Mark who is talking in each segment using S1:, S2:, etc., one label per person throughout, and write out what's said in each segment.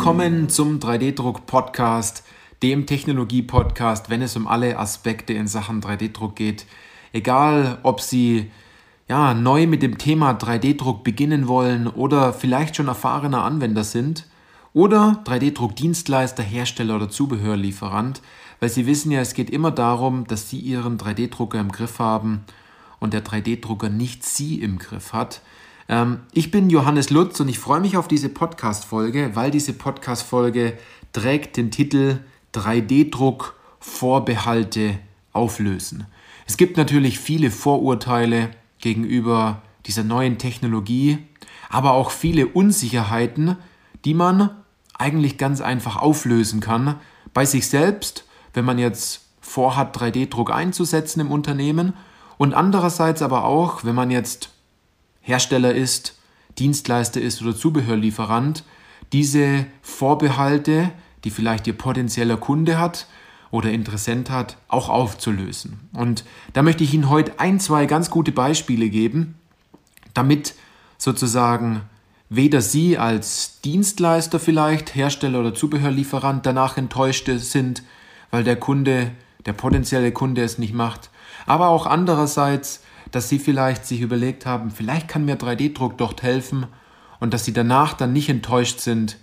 S1: Willkommen zum 3D-Druck-Podcast, dem Technologie-Podcast, wenn es um alle Aspekte in Sachen 3D-Druck geht. Egal, ob Sie ja, neu mit dem Thema 3D-Druck beginnen wollen oder vielleicht schon erfahrener Anwender sind oder 3D-Druck-Dienstleister, Hersteller oder Zubehörlieferant, weil Sie wissen ja, es geht immer darum, dass Sie Ihren 3D-Drucker im Griff haben und der 3D-Drucker nicht Sie im Griff hat. Ähm, ich bin Johannes Lutz und ich freue mich auf diese Podcast-Folge, weil diese Podcast-Folge trägt den Titel 3D-Druck Vorbehalte auflösen. Es gibt natürlich viele Vorurteile gegenüber dieser neuen Technologie, aber auch viele Unsicherheiten, die man eigentlich ganz einfach auflösen kann bei sich selbst, wenn man jetzt vorhat, 3D-Druck einzusetzen im Unternehmen und andererseits aber auch, wenn man jetzt Hersteller ist, Dienstleister ist oder Zubehörlieferant, diese Vorbehalte, die vielleicht Ihr potenzieller Kunde hat oder Interessent hat, auch aufzulösen. Und da möchte ich Ihnen heute ein, zwei ganz gute Beispiele geben, damit sozusagen weder Sie als Dienstleister vielleicht, Hersteller oder Zubehörlieferant danach enttäuscht sind, weil der Kunde, der potenzielle Kunde es nicht macht, aber auch andererseits dass sie vielleicht sich überlegt haben, vielleicht kann mir 3D-Druck dort helfen und dass sie danach dann nicht enttäuscht sind,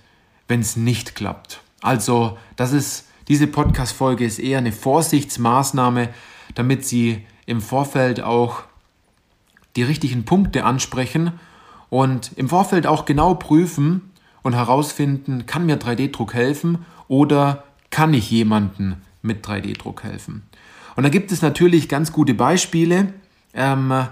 S1: wenn es nicht klappt. Also, das ist diese Podcast-Folge ist eher eine Vorsichtsmaßnahme, damit Sie im Vorfeld auch die richtigen Punkte ansprechen und im Vorfeld auch genau prüfen und herausfinden, kann mir 3D-Druck helfen oder kann ich jemanden mit 3D-Druck helfen. Und da gibt es natürlich ganz gute Beispiele. Ähm,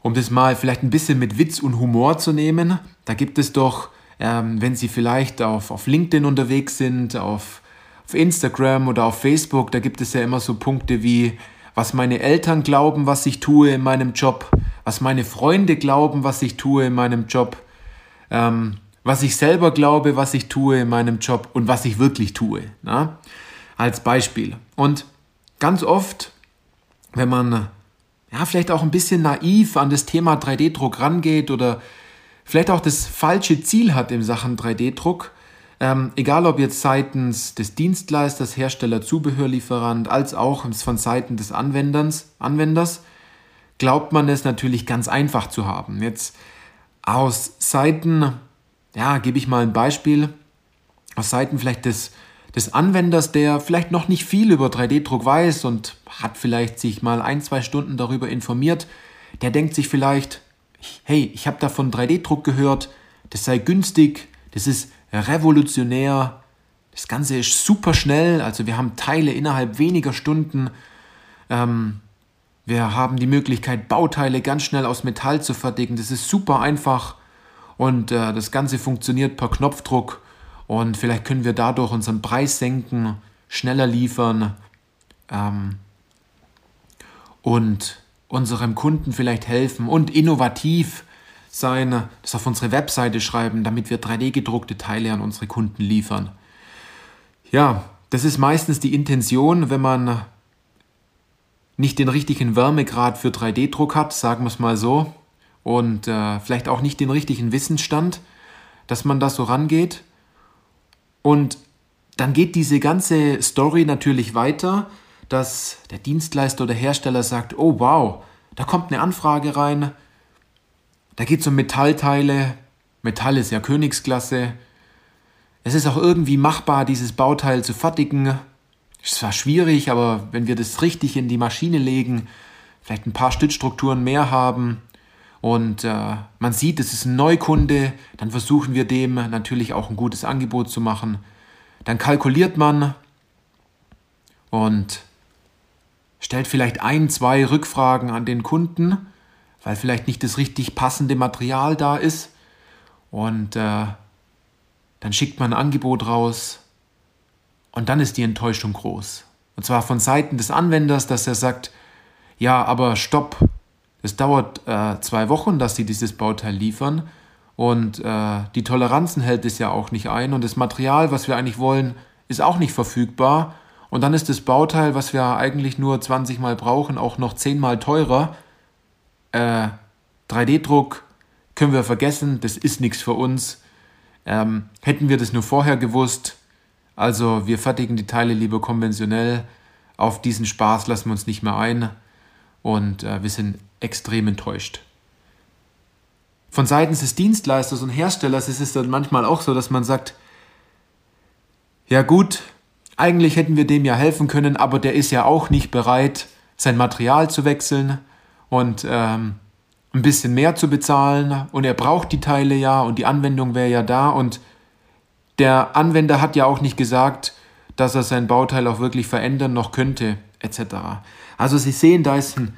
S1: um das mal vielleicht ein bisschen mit Witz und Humor zu nehmen, da gibt es doch, ähm, wenn Sie vielleicht auf, auf LinkedIn unterwegs sind, auf, auf Instagram oder auf Facebook, da gibt es ja immer so Punkte wie, was meine Eltern glauben, was ich tue in meinem Job, was meine Freunde glauben, was ich tue in meinem Job, ähm, was ich selber glaube, was ich tue in meinem Job und was ich wirklich tue. Na? Als Beispiel. Und ganz oft, wenn man ja, vielleicht auch ein bisschen naiv an das Thema 3D-Druck rangeht oder vielleicht auch das falsche Ziel hat in Sachen 3D-Druck, ähm, egal ob jetzt seitens des Dienstleisters, Hersteller, Zubehörlieferant, als auch von Seiten des Anwenders, Anwenders, glaubt man es natürlich ganz einfach zu haben. Jetzt aus Seiten, ja, gebe ich mal ein Beispiel, aus Seiten vielleicht des des Anwenders, der vielleicht noch nicht viel über 3D-Druck weiß und hat vielleicht sich mal ein, zwei Stunden darüber informiert, der denkt sich vielleicht, hey, ich habe da von 3D-Druck gehört, das sei günstig, das ist revolutionär, das Ganze ist super schnell, also wir haben Teile innerhalb weniger Stunden, ähm, wir haben die Möglichkeit, Bauteile ganz schnell aus Metall zu fertigen, das ist super einfach und äh, das Ganze funktioniert per Knopfdruck und vielleicht können wir dadurch unseren Preis senken, schneller liefern ähm, und unserem Kunden vielleicht helfen und innovativ sein, das auf unsere Webseite schreiben, damit wir 3D-gedruckte Teile an unsere Kunden liefern. Ja, das ist meistens die Intention, wenn man nicht den richtigen Wärmegrad für 3D-Druck hat, sagen wir es mal so, und äh, vielleicht auch nicht den richtigen Wissensstand, dass man da so rangeht. Und dann geht diese ganze Story natürlich weiter, dass der Dienstleister oder Hersteller sagt, oh wow, da kommt eine Anfrage rein, da geht es um Metallteile, Metall ist ja Königsklasse, es ist auch irgendwie machbar, dieses Bauteil zu fertigen. Ist zwar schwierig, aber wenn wir das richtig in die Maschine legen, vielleicht ein paar Stützstrukturen mehr haben und äh, man sieht, es ist ein Neukunde, dann versuchen wir dem natürlich auch ein gutes Angebot zu machen. Dann kalkuliert man und stellt vielleicht ein, zwei Rückfragen an den Kunden, weil vielleicht nicht das richtig passende Material da ist. Und äh, dann schickt man ein Angebot raus und dann ist die Enttäuschung groß. Und zwar von Seiten des Anwenders, dass er sagt, ja, aber stopp, es dauert äh, zwei Wochen, dass sie dieses Bauteil liefern und äh, die Toleranzen hält es ja auch nicht ein und das Material, was wir eigentlich wollen, ist auch nicht verfügbar. Und dann ist das Bauteil, was wir eigentlich nur 20 Mal brauchen, auch noch 10 Mal teurer. Äh, 3D-Druck können wir vergessen, das ist nichts für uns. Ähm, hätten wir das nur vorher gewusst, also wir fertigen die Teile lieber konventionell, auf diesen Spaß lassen wir uns nicht mehr ein und äh, wir sind extrem enttäuscht. Von seitens des Dienstleisters und Herstellers ist es dann manchmal auch so, dass man sagt, ja gut, eigentlich hätten wir dem ja helfen können, aber der ist ja auch nicht bereit, sein Material zu wechseln und ähm, ein bisschen mehr zu bezahlen und er braucht die Teile ja und die Anwendung wäre ja da und der Anwender hat ja auch nicht gesagt, dass er sein Bauteil auch wirklich verändern noch könnte, etc. Also Sie sehen, da ist ein,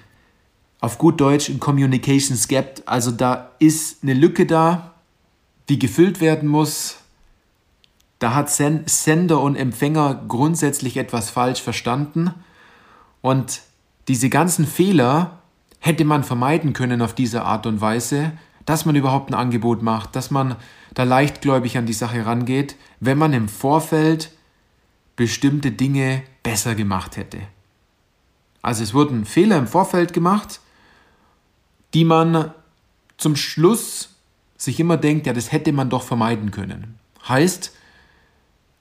S1: auf gut Deutsch ein Communications Gap, also da ist eine Lücke da, die gefüllt werden muss. Da hat Sender und Empfänger grundsätzlich etwas falsch verstanden und diese ganzen Fehler hätte man vermeiden können auf diese Art und Weise, dass man überhaupt ein Angebot macht, dass man da leichtgläubig an die Sache rangeht, wenn man im Vorfeld bestimmte Dinge besser gemacht hätte. Also es wurden Fehler im Vorfeld gemacht, die man zum Schluss sich immer denkt, ja, das hätte man doch vermeiden können. Heißt,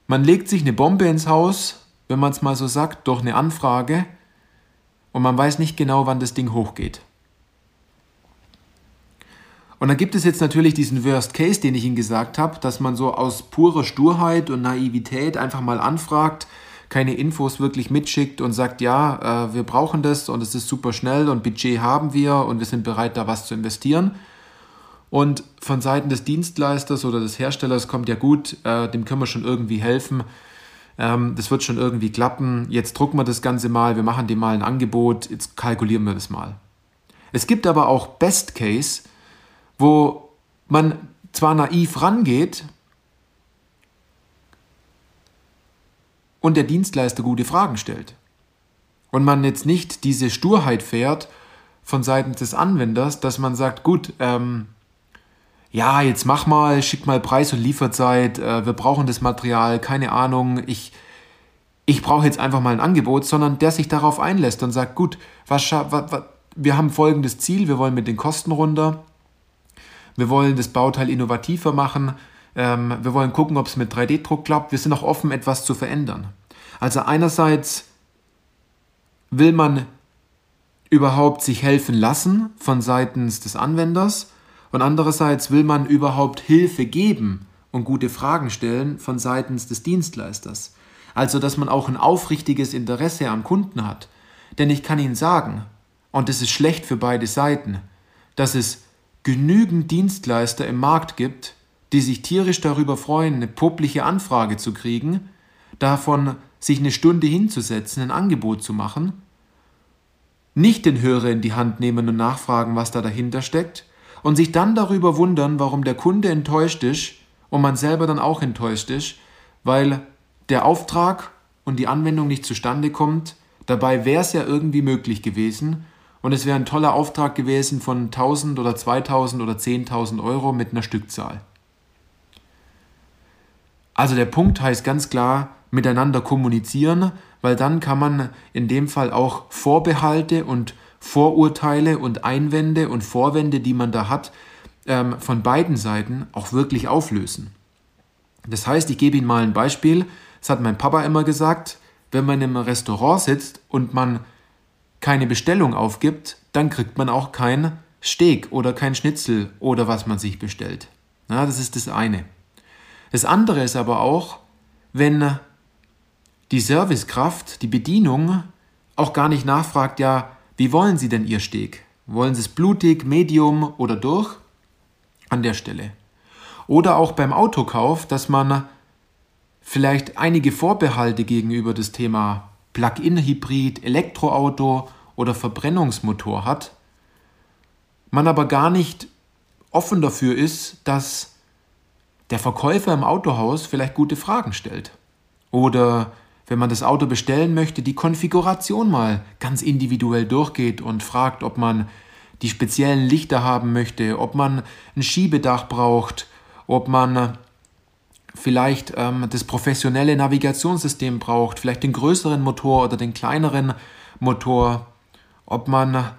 S1: man legt sich eine Bombe ins Haus, wenn man es mal so sagt, durch eine Anfrage und man weiß nicht genau, wann das Ding hochgeht. Und dann gibt es jetzt natürlich diesen Worst Case, den ich Ihnen gesagt habe, dass man so aus purer Sturheit und Naivität einfach mal anfragt, keine Infos wirklich mitschickt und sagt, ja, äh, wir brauchen das und es ist super schnell und Budget haben wir und wir sind bereit, da was zu investieren. Und von Seiten des Dienstleisters oder des Herstellers kommt ja gut, äh, dem können wir schon irgendwie helfen. Ähm, das wird schon irgendwie klappen. Jetzt drucken wir das Ganze mal, wir machen dem mal ein Angebot, jetzt kalkulieren wir das mal. Es gibt aber auch Best Case, wo man zwar naiv rangeht und der Dienstleister gute Fragen stellt und man jetzt nicht diese Sturheit fährt von Seiten des Anwenders, dass man sagt, gut, ähm, ja, jetzt mach mal, schick mal Preis und Lieferzeit, äh, wir brauchen das Material, keine Ahnung, ich, ich brauche jetzt einfach mal ein Angebot, sondern der sich darauf einlässt und sagt, gut, was, was, was, wir haben folgendes Ziel, wir wollen mit den Kosten runter, wir wollen das Bauteil innovativer machen. Ähm, wir wollen gucken, ob es mit 3D-Druck klappt. Wir sind auch offen, etwas zu verändern. Also einerseits will man überhaupt sich helfen lassen von seitens des Anwenders und andererseits will man überhaupt Hilfe geben und gute Fragen stellen von seitens des Dienstleisters. Also dass man auch ein aufrichtiges Interesse am Kunden hat. Denn ich kann Ihnen sagen, und das ist schlecht für beide Seiten, dass es genügend Dienstleister im Markt gibt, die sich tierisch darüber freuen, eine publiche Anfrage zu kriegen, davon sich eine Stunde hinzusetzen, ein Angebot zu machen, nicht den Hörer in die Hand nehmen und nachfragen, was da dahinter steckt, und sich dann darüber wundern, warum der Kunde enttäuscht ist und man selber dann auch enttäuscht ist, weil der Auftrag und die Anwendung nicht zustande kommt. Dabei wäre es ja irgendwie möglich gewesen und es wäre ein toller Auftrag gewesen von 1000 oder 2000 oder 10.000 Euro mit einer Stückzahl. Also der Punkt heißt ganz klar, miteinander kommunizieren, weil dann kann man in dem Fall auch Vorbehalte und Vorurteile und Einwände und Vorwände, die man da hat, ähm, von beiden Seiten auch wirklich auflösen. Das heißt, ich gebe Ihnen mal ein Beispiel. Das hat mein Papa immer gesagt, wenn man im Restaurant sitzt und man keine Bestellung aufgibt, dann kriegt man auch kein Steak oder kein Schnitzel oder was man sich bestellt. Na, das ist das eine. Das andere ist aber auch, wenn die Servicekraft, die Bedienung auch gar nicht nachfragt, ja, wie wollen Sie denn Ihr Steak? Wollen Sie es blutig, medium oder durch? An der Stelle. Oder auch beim Autokauf, dass man vielleicht einige Vorbehalte gegenüber das Thema Plug-in-Hybrid, Elektroauto oder Verbrennungsmotor hat, man aber gar nicht offen dafür ist, dass der Verkäufer im Autohaus vielleicht gute Fragen stellt. Oder wenn man das Auto bestellen möchte, die Konfiguration mal ganz individuell durchgeht und fragt, ob man die speziellen Lichter haben möchte, ob man ein Schiebedach braucht, ob man vielleicht ähm, das professionelle Navigationssystem braucht, vielleicht den größeren Motor oder den kleineren Motor, ob man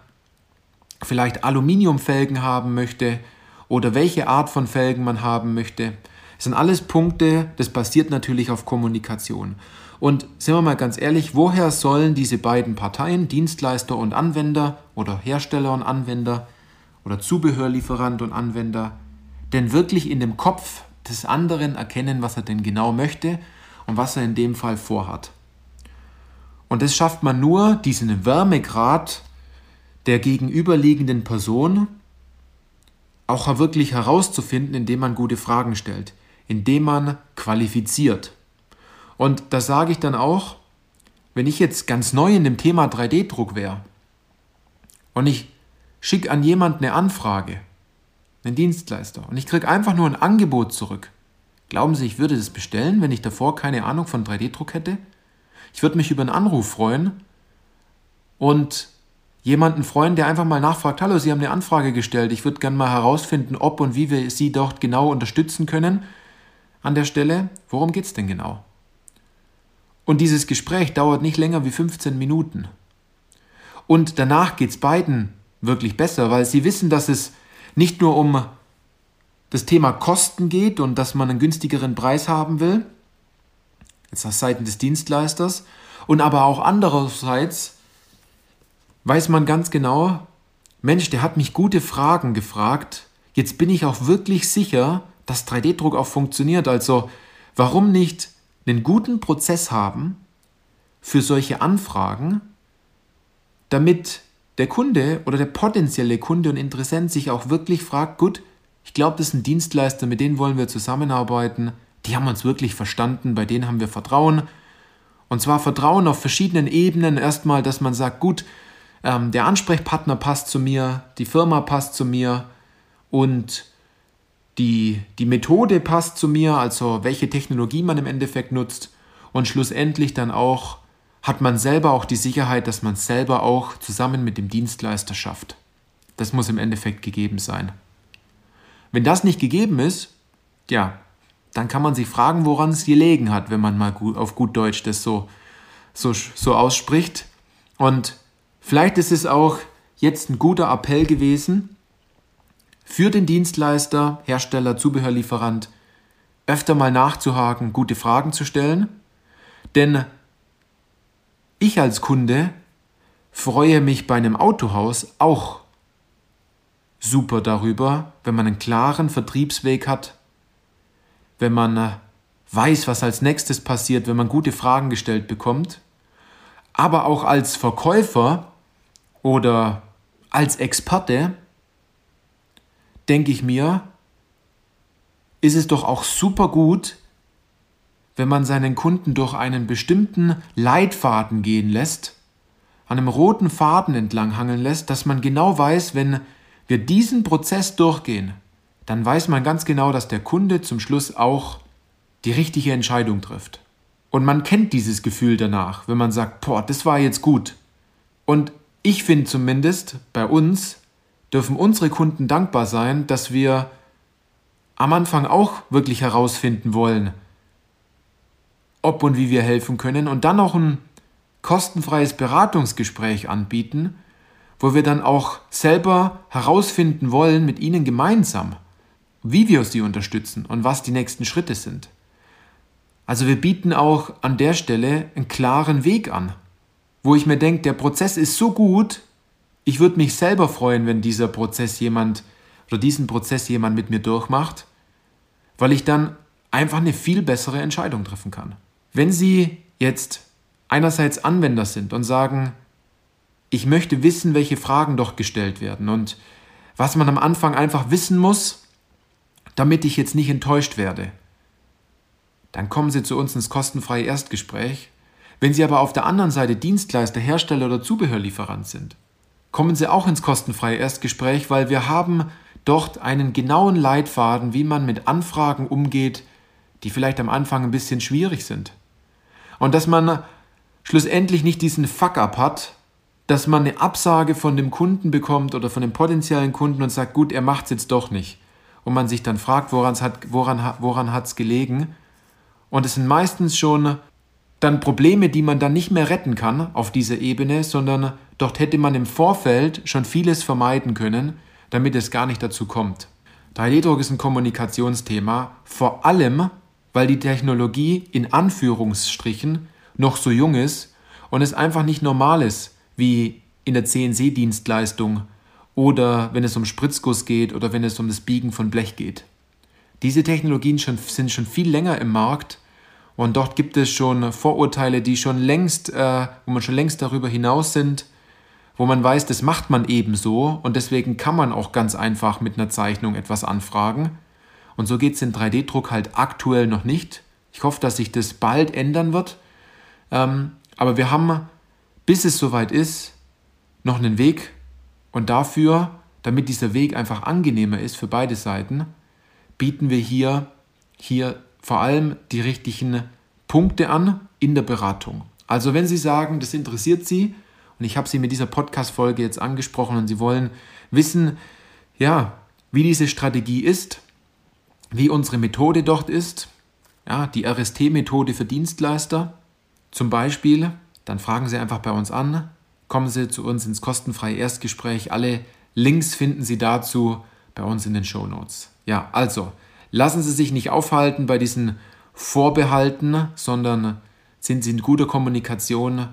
S1: vielleicht Aluminiumfelgen haben möchte oder welche Art von Felgen man haben möchte. Das sind alles Punkte, das basiert natürlich auf Kommunikation. Und sind wir mal ganz ehrlich, woher sollen diese beiden Parteien, Dienstleister und Anwender oder Hersteller und Anwender oder Zubehörlieferant und Anwender, denn wirklich in dem Kopf des anderen erkennen, was er denn genau möchte und was er in dem Fall vorhat? Und das schafft man nur, diesen Wärmegrad der gegenüberliegenden Person auch wirklich herauszufinden, indem man gute Fragen stellt, indem man qualifiziert. Und da sage ich dann auch, wenn ich jetzt ganz neu in dem Thema 3D-Druck wäre und ich schicke an jemanden eine Anfrage, einen Dienstleister, und ich kriege einfach nur ein Angebot zurück, glauben Sie, ich würde das bestellen, wenn ich davor keine Ahnung von 3D-Druck hätte? Ich würde mich über einen Anruf freuen und jemanden freuen, der einfach mal nachfragt, hallo, Sie haben eine Anfrage gestellt, ich würde gerne mal herausfinden, ob und wie wir Sie dort genau unterstützen können an der Stelle. Worum geht es denn genau? Und dieses Gespräch dauert nicht länger wie 15 Minuten. Und danach geht es beiden wirklich besser, weil sie wissen, dass es nicht nur um das Thema Kosten geht und dass man einen günstigeren Preis haben will, jetzt aus Seiten des Dienstleisters, und aber auch andererseits weiß man ganz genau, Mensch, der hat mich gute Fragen gefragt, jetzt bin ich auch wirklich sicher, dass 3D-Druck auch funktioniert, also warum nicht einen guten Prozess haben für solche Anfragen, damit der Kunde oder der potenzielle Kunde und Interessent sich auch wirklich fragt, gut, ich glaube, das sind Dienstleister, mit denen wollen wir zusammenarbeiten, die haben uns wirklich verstanden, bei denen haben wir Vertrauen. Und zwar Vertrauen auf verschiedenen Ebenen. Erstmal, dass man sagt, gut, ähm, der Ansprechpartner passt zu mir, die Firma passt zu mir und die, die Methode passt zu mir, also welche Technologie man im Endeffekt nutzt und schlussendlich dann auch hat man selber auch die Sicherheit, dass man selber auch zusammen mit dem Dienstleister schafft. Das muss im Endeffekt gegeben sein. Wenn das nicht gegeben ist, ja, dann kann man sich fragen, woran es gelegen hat, wenn man mal gut, auf gut Deutsch das so, so, so ausspricht. Und vielleicht ist es auch jetzt ein guter Appell gewesen, für den Dienstleister, Hersteller, Zubehörlieferant öfter mal nachzuhaken, gute Fragen zu stellen. Denn ich als Kunde freue mich bei einem Autohaus auch super darüber, wenn man einen klaren Vertriebsweg hat, wenn man äh, weiß, was als nächstes passiert, wenn man gute Fragen gestellt bekommt. Aber auch als Verkäufer oder als Experte denke ich mir, ist es doch auch super gut, wenn man seinen Kunden durch einen bestimmten Leitfaden gehen lässt, an einem roten Faden entlang hangeln lässt, dass man genau weiß, wenn wir diesen Prozess durchgehen, dann weiß man ganz genau, dass der Kunde zum Schluss auch die richtige Entscheidung trifft. Und man kennt dieses Gefühl danach, wenn man sagt, boah, das war jetzt gut. Und ich finde zumindest bei uns, dürfen unsere Kunden dankbar sein, dass wir am Anfang auch wirklich herausfinden wollen, ob und wie wir helfen können und dann auch ein kostenfreies Beratungsgespräch anbieten, wo wir dann auch selber herausfinden wollen mit Ihnen gemeinsam, wie wir sie unterstützen und was die nächsten Schritte sind. Also wir bieten auch an der Stelle einen klaren Weg an, wo ich mir denke, der Prozess ist so gut, ich würde mich selber freuen, wenn dieser Prozess jemand oder diesen Prozess jemand mit mir durchmacht, weil ich dann einfach eine viel bessere Entscheidung treffen kann. Wenn Sie jetzt einerseits Anwender sind und sagen, ich möchte wissen, welche Fragen doch gestellt werden und was man am Anfang einfach wissen muss, damit ich jetzt nicht enttäuscht werde, dann kommen Sie zu uns ins kostenfreie Erstgespräch. Wenn Sie aber auf der anderen Seite Dienstleister, Hersteller oder Zubehörlieferant sind, kommen Sie auch ins kostenfreie Erstgespräch, weil wir haben dort einen genauen Leitfaden, wie man mit Anfragen umgeht, die vielleicht am Anfang ein bisschen schwierig sind. Und dass man schlussendlich nicht diesen Fuck-up hat, dass man eine Absage von dem Kunden bekommt oder von dem potenziellen Kunden und sagt, gut, er macht es jetzt doch nicht. Und man sich dann fragt, woran es hat, woran, woran hat's gelegen. Und es sind meistens schon dann Probleme, die man dann nicht mehr retten kann auf dieser Ebene, sondern dort hätte man im Vorfeld schon vieles vermeiden können, damit es gar nicht dazu kommt. 3D-Druck ist ein Kommunikationsthema, vor allem, weil die Technologie in Anführungsstrichen noch so jung ist und es einfach nicht normal ist, wie in der CNC-Dienstleistung oder wenn es um Spritzguss geht oder wenn es um das Biegen von Blech geht. Diese Technologien schon, sind schon viel länger im Markt und dort gibt es schon Vorurteile, die schon längst, äh, wo man schon längst darüber hinaus sind, wo man weiß, das macht man ebenso und deswegen kann man auch ganz einfach mit einer Zeichnung etwas anfragen. Und so geht es in 3D-Druck halt aktuell noch nicht. Ich hoffe, dass sich das bald ändern wird. Ähm, aber wir haben, bis es soweit ist, noch einen Weg. Und dafür, damit dieser Weg einfach angenehmer ist für beide Seiten, bieten wir hier, hier vor allem die richtigen Punkte an in der Beratung. Also wenn Sie sagen, das interessiert Sie und ich habe Sie mit dieser Podcast-Folge jetzt angesprochen und Sie wollen wissen, ja, wie diese Strategie ist, wie unsere Methode dort ist, ja, die RST-Methode für Dienstleister zum Beispiel, dann fragen Sie einfach bei uns an, kommen Sie zu uns ins kostenfreie Erstgespräch. Alle Links finden Sie dazu bei uns in den Show Notes. Ja, also lassen Sie sich nicht aufhalten bei diesen Vorbehalten, sondern sind Sie in guter Kommunikation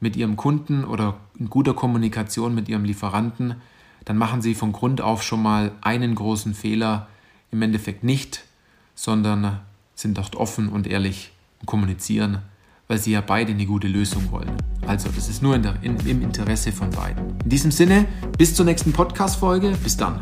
S1: mit Ihrem Kunden oder in guter Kommunikation mit Ihrem Lieferanten, dann machen Sie von Grund auf schon mal einen großen Fehler im Endeffekt nicht, sondern sind dort offen und ehrlich und kommunizieren, weil Sie ja beide eine gute Lösung wollen. Also, das ist nur in der, in, im Interesse von beiden. In diesem Sinne, bis zur nächsten Podcast-Folge. Bis dann.